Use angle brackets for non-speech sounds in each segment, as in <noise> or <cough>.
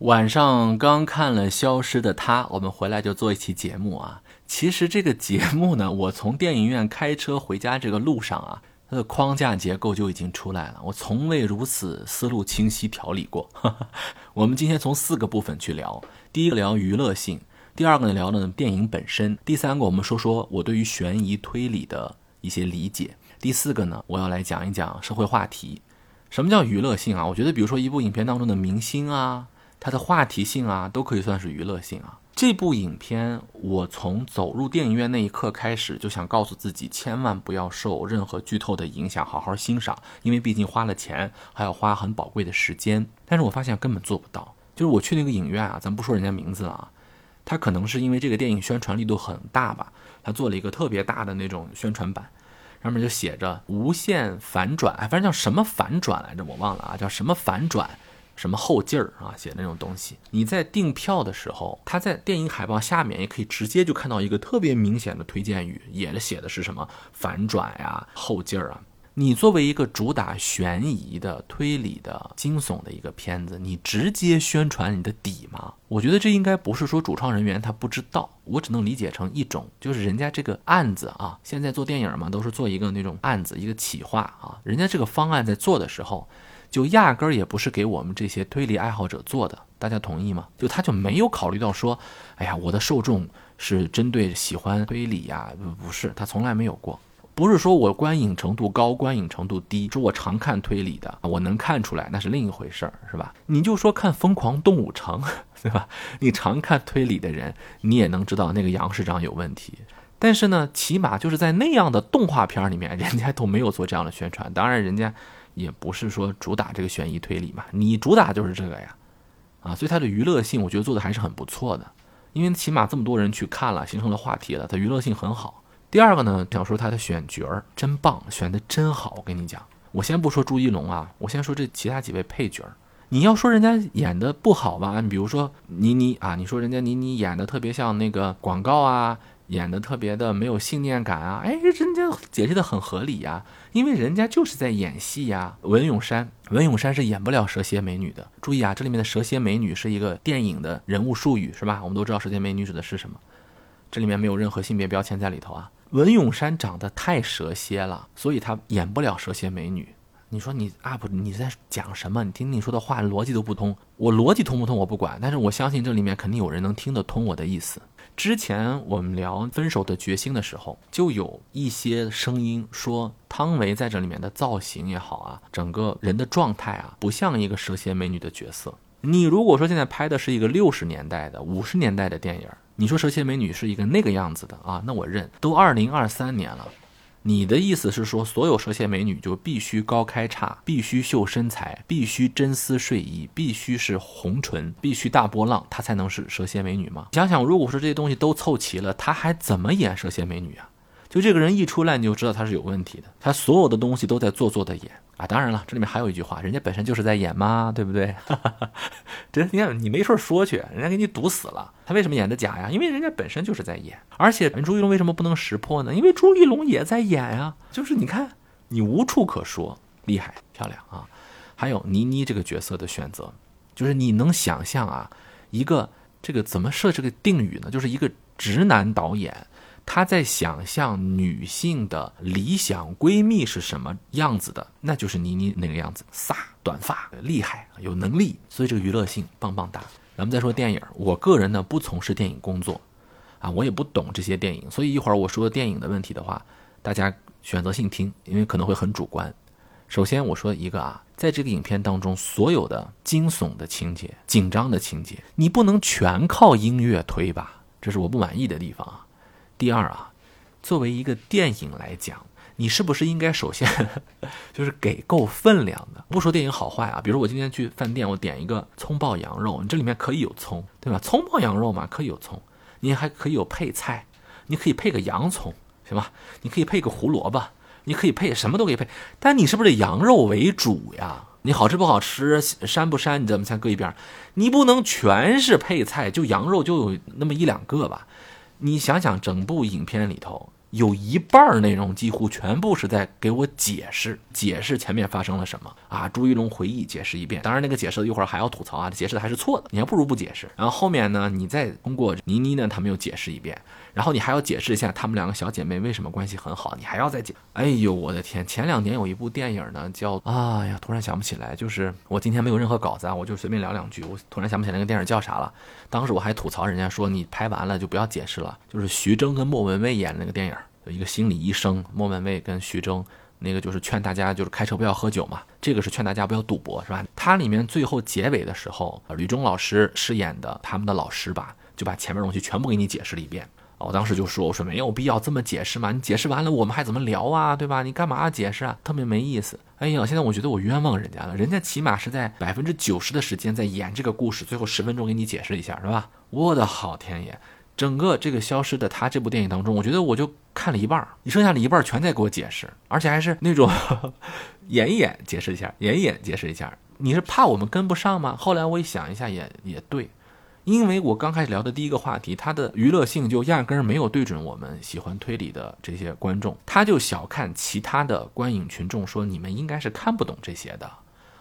晚上刚看了《消失的她》，我们回来就做一期节目啊。其实这个节目呢，<laughs> 我从电影院开车回家这个路上啊，它的框架结构就已经出来了。我从未如此思路清晰条理过。<laughs> 我们今天从四个部分去聊：第一个聊娱乐性，第二个呢聊呢电影本身，第三个我们说说我对于悬疑推理的一些理解，第四个呢我要来讲一讲社会话题。什么叫娱乐性啊？我觉得比如说一部影片当中的明星啊。它的话题性啊，都可以算是娱乐性啊。这部影片，我从走入电影院那一刻开始，就想告诉自己，千万不要受任何剧透的影响，好好欣赏，因为毕竟花了钱，还要花很宝贵的时间。但是我发现根本做不到。就是我去那个影院啊，咱不说人家名字了啊，他可能是因为这个电影宣传力度很大吧，他做了一个特别大的那种宣传版，上面就写着“无限反转”，哎，反正叫什么反转来着，我忘了啊，叫什么反转。什么后劲儿啊，写那种东西。你在订票的时候，他在电影海报下面也可以直接就看到一个特别明显的推荐语，也写的是什么反转呀、后劲儿啊。你作为一个主打悬疑的、推理的、惊悚的一个片子，你直接宣传你的底吗？我觉得这应该不是说主创人员他不知道，我只能理解成一种，就是人家这个案子啊，现在做电影嘛，都是做一个那种案子，一个企划啊，人家这个方案在做的时候。就压根儿也不是给我们这些推理爱好者做的，大家同意吗？就他就没有考虑到说，哎呀，我的受众是针对喜欢推理呀，不是，他从来没有过。不是说我观影程度高，观影程度低，说我常看推理的，我能看出来，那是另一回事儿，是吧？你就说看《疯狂动物城》，对吧？你常看推理的人，你也能知道那个杨市长有问题。但是呢，起码就是在那样的动画片里面，人家都没有做这样的宣传。当然，人家。也不是说主打这个悬疑推理嘛，你主打就是这个呀，啊，所以它的娱乐性我觉得做的还是很不错的，因为起码这么多人去看了，形成了话题了，它娱乐性很好。第二个呢，想说它的选角儿真棒，选的真好。我跟你讲，我先不说朱一龙啊，我先说这其他几位配角儿。你要说人家演的不好吧，你比如说倪妮啊，你说人家倪妮演的特别像那个广告啊。演的特别的没有信念感啊！哎，人家解释的很合理呀，因为人家就是在演戏呀。文咏珊，文咏珊是演不了蛇蝎美女的。注意啊，这里面的蛇蝎美女是一个电影的人物术语，是吧？我们都知道蛇蝎美女指的是什么，这里面没有任何性别标签在里头啊。文咏珊长得太蛇蝎了，所以她演不了蛇蝎美女。你说你 UP 你在讲什么？你听你说的话逻辑都不通。我逻辑通不通我不管，但是我相信这里面肯定有人能听得通我的意思。之前我们聊《分手的决心》的时候，就有一些声音说汤唯在这里面的造型也好啊，整个人的状态啊，不像一个蛇蝎美女的角色。你如果说现在拍的是一个六十年代的、五十年代的电影，你说蛇蝎美女是一个那个样子的啊，那我认。都二零二三年了。你的意思是说，所有蛇蝎美女就必须高开叉，必须秀身材，必须真丝睡衣，必须是红唇，必须大波浪，她才能是蛇蝎美女吗？想想，如果说这些东西都凑齐了，她还怎么演蛇蝎美女啊？就这个人一出来，你就知道他是有问题的。他所有的东西都在做作的演啊！当然了，这里面还有一句话，人家本身就是在演嘛，对不对？<laughs> 这你看你没事儿说去，人家给你堵死了。他为什么演的假呀？因为人家本身就是在演。而且朱一龙为什么不能识破呢？因为朱一龙也在演呀。就是你看，你无处可说，厉害漂亮啊！还有倪妮这个角色的选择，就是你能想象啊，一个这个怎么设这个定语呢？就是一个直男导演。他在想象女性的理想闺蜜是什么样子的，那就是倪妮那个样子，飒，短发，厉害，有能力，所以这个娱乐性棒棒哒。咱们再说电影，我个人呢不从事电影工作，啊，我也不懂这些电影，所以一会儿我说电影的问题的话，大家选择性听，因为可能会很主观。首先我说一个啊，在这个影片当中，所有的惊悚的情节、紧张的情节，你不能全靠音乐推吧，这是我不满意的地方啊。第二啊，作为一个电影来讲，你是不是应该首先 <laughs> 就是给够分量的？不说电影好坏啊，比如我今天去饭店，我点一个葱爆羊肉，你这里面可以有葱，对吧？葱爆羊肉嘛，可以有葱，你还可以有配菜，你可以配个洋葱，行吧？你可以配个胡萝卜，你可以配什么都可以配，但你是不是羊肉为主呀？你好吃不好吃，膻不膻，你怎么才搁一边？你不能全是配菜，就羊肉就有那么一两个吧？你想想，整部影片里头，有一半内容几乎全部是在给我解释，解释前面发生了什么啊。朱一龙回忆解释一遍，当然那个解释一会儿还要吐槽啊，解释的还是错的，你还不如不解释。然后后面呢，你再通过倪妮呢，他们又解释一遍。然后你还要解释一下她们两个小姐妹为什么关系很好，你还要再解。哎呦，我的天！前两年有一部电影呢，叫……哎呀，突然想不起来。就是我今天没有任何稿子啊，我就随便聊两句。我突然想不起来那个电影叫啥了。当时我还吐槽人家说，你拍完了就不要解释了。就是徐峥跟莫文蔚演的那个电影，一个心理医生，莫文蔚跟徐峥，那个就是劝大家就是开车不要喝酒嘛，这个是劝大家不要赌博，是吧？它里面最后结尾的时候，吕中老师饰演的他们的老师吧，就把前面东西全部给你解释了一遍。我当时就说：“我说没有必要这么解释嘛，你解释完了我们还怎么聊啊，对吧？你干嘛解释啊？特别没意思。哎呀，现在我觉得我冤枉人家了，人家起码是在百分之九十的时间在演这个故事，最后十分钟给你解释一下，是吧？我的好天爷，整个这个消失的他这部电影当中，我觉得我就看了一半儿，你剩下的一半儿全在给我解释，而且还是那种 <laughs> 演一演解释一下，演一演解释一下，你是怕我们跟不上吗？后来我一想一下，也也对。”因为我刚开始聊的第一个话题，它的娱乐性就压根儿没有对准我们喜欢推理的这些观众，他就小看其他的观影群众，说你们应该是看不懂这些的，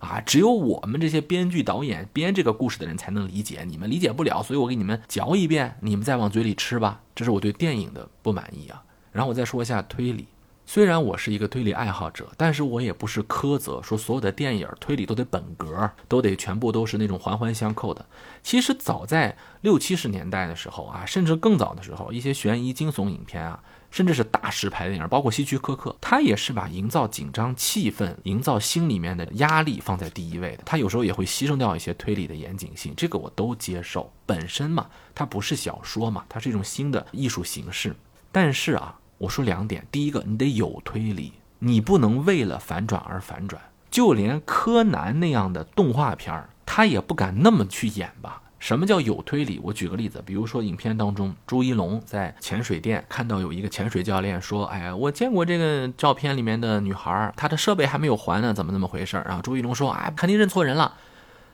啊，只有我们这些编剧导演编这个故事的人才能理解，你们理解不了，所以我给你们嚼一遍，你们再往嘴里吃吧，这是我对电影的不满意啊。然后我再说一下推理。虽然我是一个推理爱好者，但是我也不是苛责说所有的电影推理都得本格，都得全部都是那种环环相扣的。其实早在六七十年代的时候啊，甚至更早的时候，一些悬疑惊悚影片啊，甚至是大师拍的电影，包括希区柯克，他也是把营造紧张气氛、营造心里面的压力放在第一位的。他有时候也会牺牲掉一些推理的严谨性，这个我都接受。本身嘛，它不是小说嘛，它是一种新的艺术形式。但是啊。我说两点，第一个，你得有推理，你不能为了反转而反转。就连柯南那样的动画片儿，他也不敢那么去演吧？什么叫有推理？我举个例子，比如说影片当中，朱一龙在潜水店看到有一个潜水教练说：“哎呀，我见过这个照片里面的女孩，她的设备还没有还呢，怎么那么回事？”然后朱一龙说：“哎，肯定认错人了。”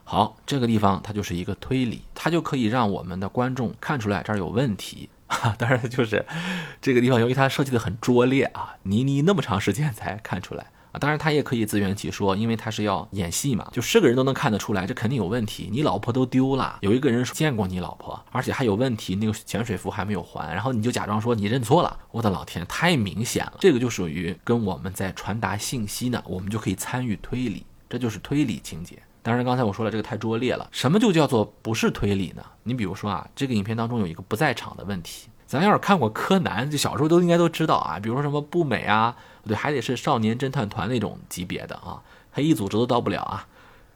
好，这个地方它就是一个推理，它就可以让我们的观众看出来这儿有问题。啊，当然就是这个地方，由于它设计的很拙劣啊，倪妮那么长时间才看出来当然，他也可以自圆其说，因为他是要演戏嘛，就是个人都能看得出来，这肯定有问题。你老婆都丢了，有一个人见过你老婆，而且还有问题，那个潜水服还没有还，然后你就假装说你认错了。我的老天，太明显了，这个就属于跟我们在传达信息呢，我们就可以参与推理，这就是推理情节。当然，刚才我说了，这个太拙劣了。什么就叫做不是推理呢？你比如说啊，这个影片当中有一个不在场的问题。咱要是看过柯南，就小时候都应该都知道啊。比如说什么不美啊，对，还得是少年侦探团那种级别的啊，黑衣组织都到不了啊。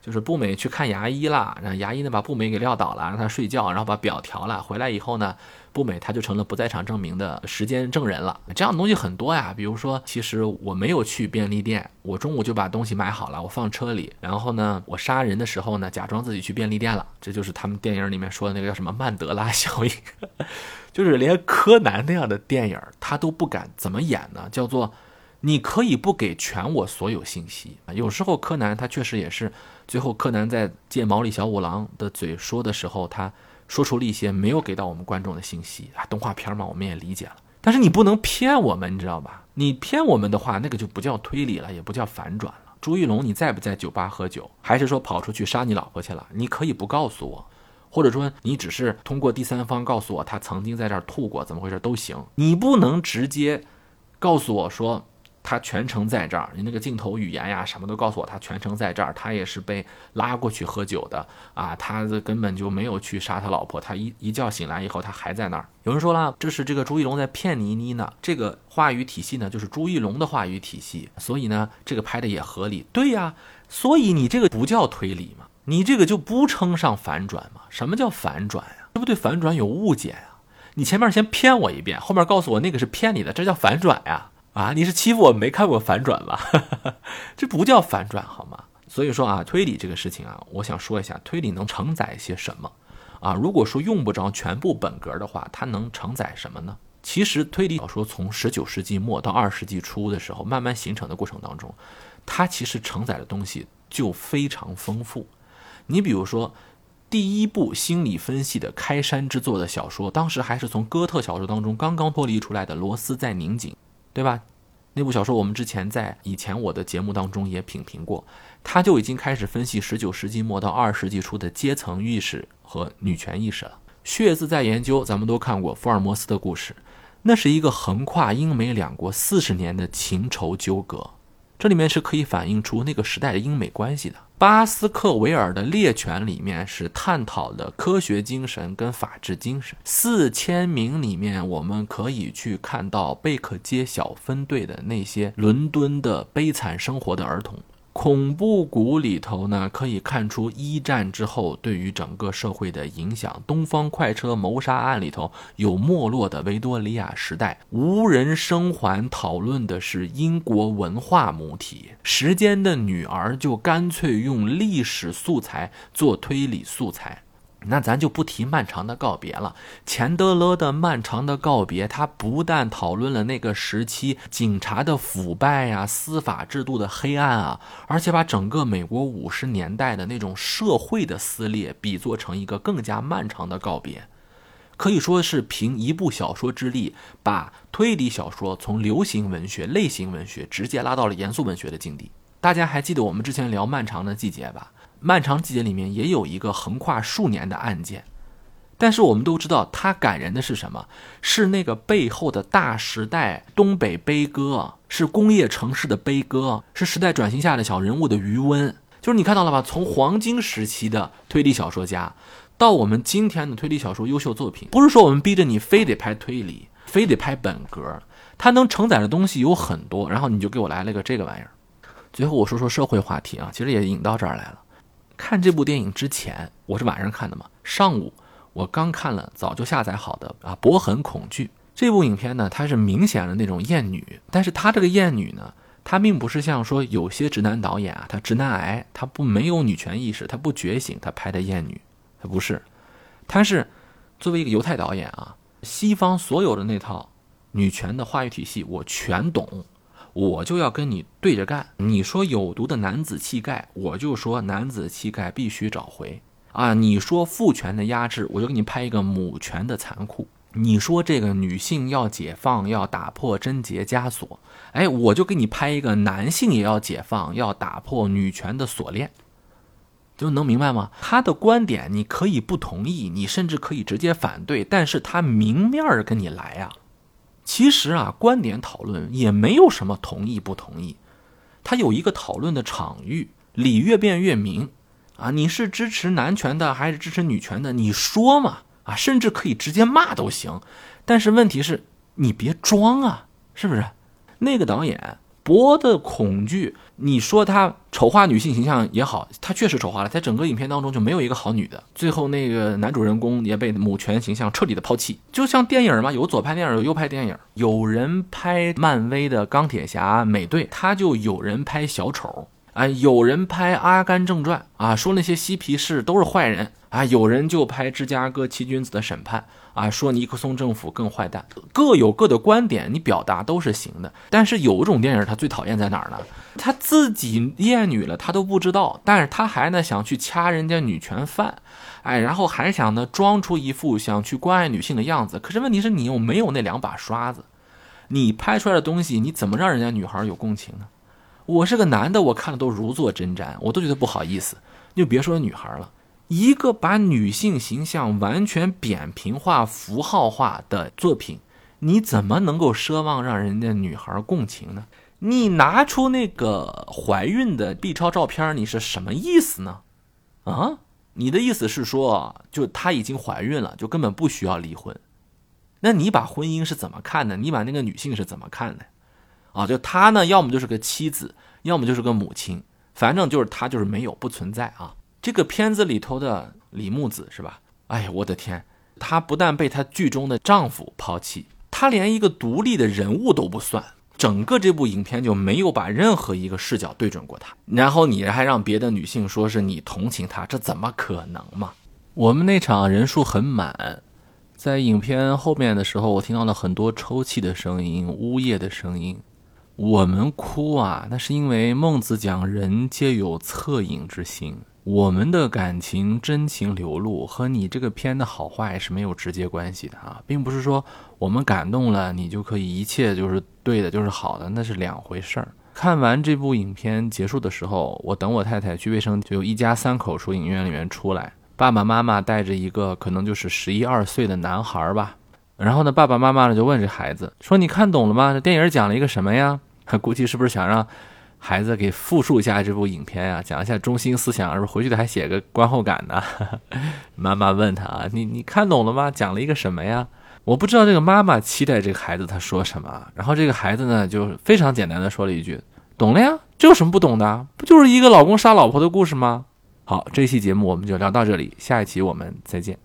就是步美去看牙医了，然后牙医呢把步美给撂倒了，让他睡觉，然后把表调了。回来以后呢，步美他就成了不在场证明的时间证人了。这样的东西很多呀，比如说，其实我没有去便利店，我中午就把东西买好了，我放车里，然后呢，我杀人的时候呢，假装自己去便利店了。这就是他们电影里面说的那个叫什么曼德拉效应，<laughs> 就是连柯南那样的电影他都不敢怎么演呢？叫做。你可以不给全我所有信息啊，有时候柯南他确实也是，最后柯南在借毛利小五郎的嘴说的时候，他说出了一些没有给到我们观众的信息啊，动画片嘛，我们也理解了。但是你不能骗我们，你知道吧？你骗我们的话，那个就不叫推理了，也不叫反转了。朱一龙，你在不在酒吧喝酒，还是说跑出去杀你老婆去了？你可以不告诉我，或者说你只是通过第三方告诉我他曾经在这儿吐过，怎么回事都行。你不能直接告诉我说。他全程在这儿，你那个镜头语言呀，什么都告诉我，他全程在这儿，他也是被拉过去喝酒的啊，他根本就没有去杀他老婆，他一一觉醒来以后，他还在那儿。有人说了，这是这个朱一龙在骗倪妮呢，这个话语体系呢，就是朱一龙的话语体系，所以呢，这个拍的也合理。对呀，所以你这个不叫推理嘛，你这个就不称上反转嘛？什么叫反转呀？这不对反转有误解呀？你前面先骗我一遍，后面告诉我那个是骗你的，这叫反转呀？啊，你是欺负我没看过反转吧？<laughs> 这不叫反转好吗？所以说啊，推理这个事情啊，我想说一下，推理能承载些什么？啊，如果说用不着全部本格的话，它能承载什么呢？其实推理小说从十九世纪末到二十世纪初的时候慢慢形成的过程当中，它其实承载的东西就非常丰富。你比如说，第一部心理分析的开山之作的小说，当时还是从哥特小说当中刚刚脱离出来的《罗斯在拧紧》，对吧？那部小说我们之前在以前我的节目当中也品评过，他就已经开始分析十九世纪末到二十世纪初的阶层意识和女权意识了。血字在研究，咱们都看过福尔摩斯的故事，那是一个横跨英美两国四十年的情仇纠葛。这里面是可以反映出那个时代的英美关系的。巴斯克维尔的猎犬里面是探讨的科学精神跟法治精神。四千名里面，我们可以去看到贝克街小分队的那些伦敦的悲惨生活的儿童。恐怖谷里头呢，可以看出一战之后对于整个社会的影响。东方快车谋杀案里头有没落的维多利亚时代，无人生还讨论的是英国文化母体。时间的女儿就干脆用历史素材做推理素材。那咱就不提漫长的告别了。钱德勒的漫长的告别，他不但讨论了那个时期警察的腐败呀、司法制度的黑暗啊，而且把整个美国五十年代的那种社会的撕裂比作成一个更加漫长的告别，可以说是凭一部小说之力，把推理小说从流行文学、类型文学直接拉到了严肃文学的境地。大家还记得我们之前聊《漫长的季节》吧？漫长季节里面也有一个横跨数年的案件，但是我们都知道，它感人的是什么？是那个背后的大时代东北悲歌，是工业城市的悲歌，是时代转型下的小人物的余温。就是你看到了吧？从黄金时期的推理小说家，到我们今天的推理小说优秀作品，不是说我们逼着你非得拍推理，非得拍本格，它能承载的东西有很多，然后你就给我来了个这个玩意儿。最后我说说社会话题啊，其实也引到这儿来了。看这部电影之前，我是晚上看的嘛。上午我刚看了早就下载好的啊《博痕恐惧》这部影片呢，它是明显的那种艳女，但是它这个艳女呢，它并不是像说有些直男导演啊，他直男癌，他不没有女权意识，他不觉醒，他拍的艳女，他不是，他是作为一个犹太导演啊，西方所有的那套女权的话语体系我全懂。我就要跟你对着干。你说有毒的男子气概，我就说男子气概必须找回啊！你说父权的压制，我就给你拍一个母权的残酷。你说这个女性要解放，要打破贞洁枷锁，哎，我就给你拍一个男性也要解放，要打破女权的锁链，就能明白吗？他的观点你可以不同意，你甚至可以直接反对，但是他明面儿跟你来呀。其实啊，观点讨论也没有什么同意不同意，它有一个讨论的场域，理越辩越明啊。你是支持男权的还是支持女权的？你说嘛啊，甚至可以直接骂都行。但是问题是，你别装啊，是不是？那个导演。博的恐惧，你说他丑化女性形象也好，他确实丑化了，在整个影片当中就没有一个好女的。最后那个男主人公也被母权形象彻底的抛弃，就像电影嘛，有左拍电影，有右拍电影。有人拍漫威的钢铁侠美队，他就有人拍小丑啊，有人拍阿甘正传啊，说那些嬉皮士都是坏人啊，有人就拍芝加哥七君子的审判。啊，说尼克松政府更坏蛋，各有各的观点，你表达都是行的。但是有一种电影，他最讨厌在哪儿呢？他自己厌女了，他都不知道，但是他还呢想去掐人家女权犯，哎，然后还想呢装出一副想去关爱女性的样子。可是问题是你又没有那两把刷子，你拍出来的东西，你怎么让人家女孩有共情呢？我是个男的，我看了都如坐针毡，我都觉得不好意思，你就别说女孩了。一个把女性形象完全扁平化、符号化的作品，你怎么能够奢望让人家女孩共情呢？你拿出那个怀孕的 B 超照片，你是什么意思呢？啊，你的意思是说，就她已经怀孕了，就根本不需要离婚？那你把婚姻是怎么看的？你把那个女性是怎么看的？啊，就她呢，要么就是个妻子，要么就是个母亲，反正就是她就是没有不存在啊。这个片子里头的李木子是吧？哎呀，我的天，她不但被她剧中的丈夫抛弃，她连一个独立的人物都不算。整个这部影片就没有把任何一个视角对准过她。然后你还让别的女性说是你同情她，这怎么可能嘛？我们那场人数很满，在影片后面的时候，我听到了很多抽泣的声音、呜咽的声音。我们哭啊，那是因为孟子讲人皆有恻隐之心。我们的感情真情流露和你这个片的好坏是没有直接关系的啊，并不是说我们感动了你就可以一切就是对的，就是好的，那是两回事儿。看完这部影片结束的时候，我等我太太去卫生，就一家三口从影院里面出来，爸爸妈妈带着一个可能就是十一二岁的男孩吧。然后呢，爸爸妈妈呢就问这孩子说：“你看懂了吗？这电影讲了一个什么呀？”估计是不是想让孩子给复述一下这部影片呀，讲一下中心思想，而不回去的还写个观后感呢？<laughs> 妈妈问他啊：“你你看懂了吗？讲了一个什么呀？”我不知道这个妈妈期待这个孩子他说什么。然后这个孩子呢就非常简单的说了一句：“懂了呀，这有什么不懂的？不就是一个老公杀老婆的故事吗？”好，这期节目我们就聊到这里，下一期我们再见。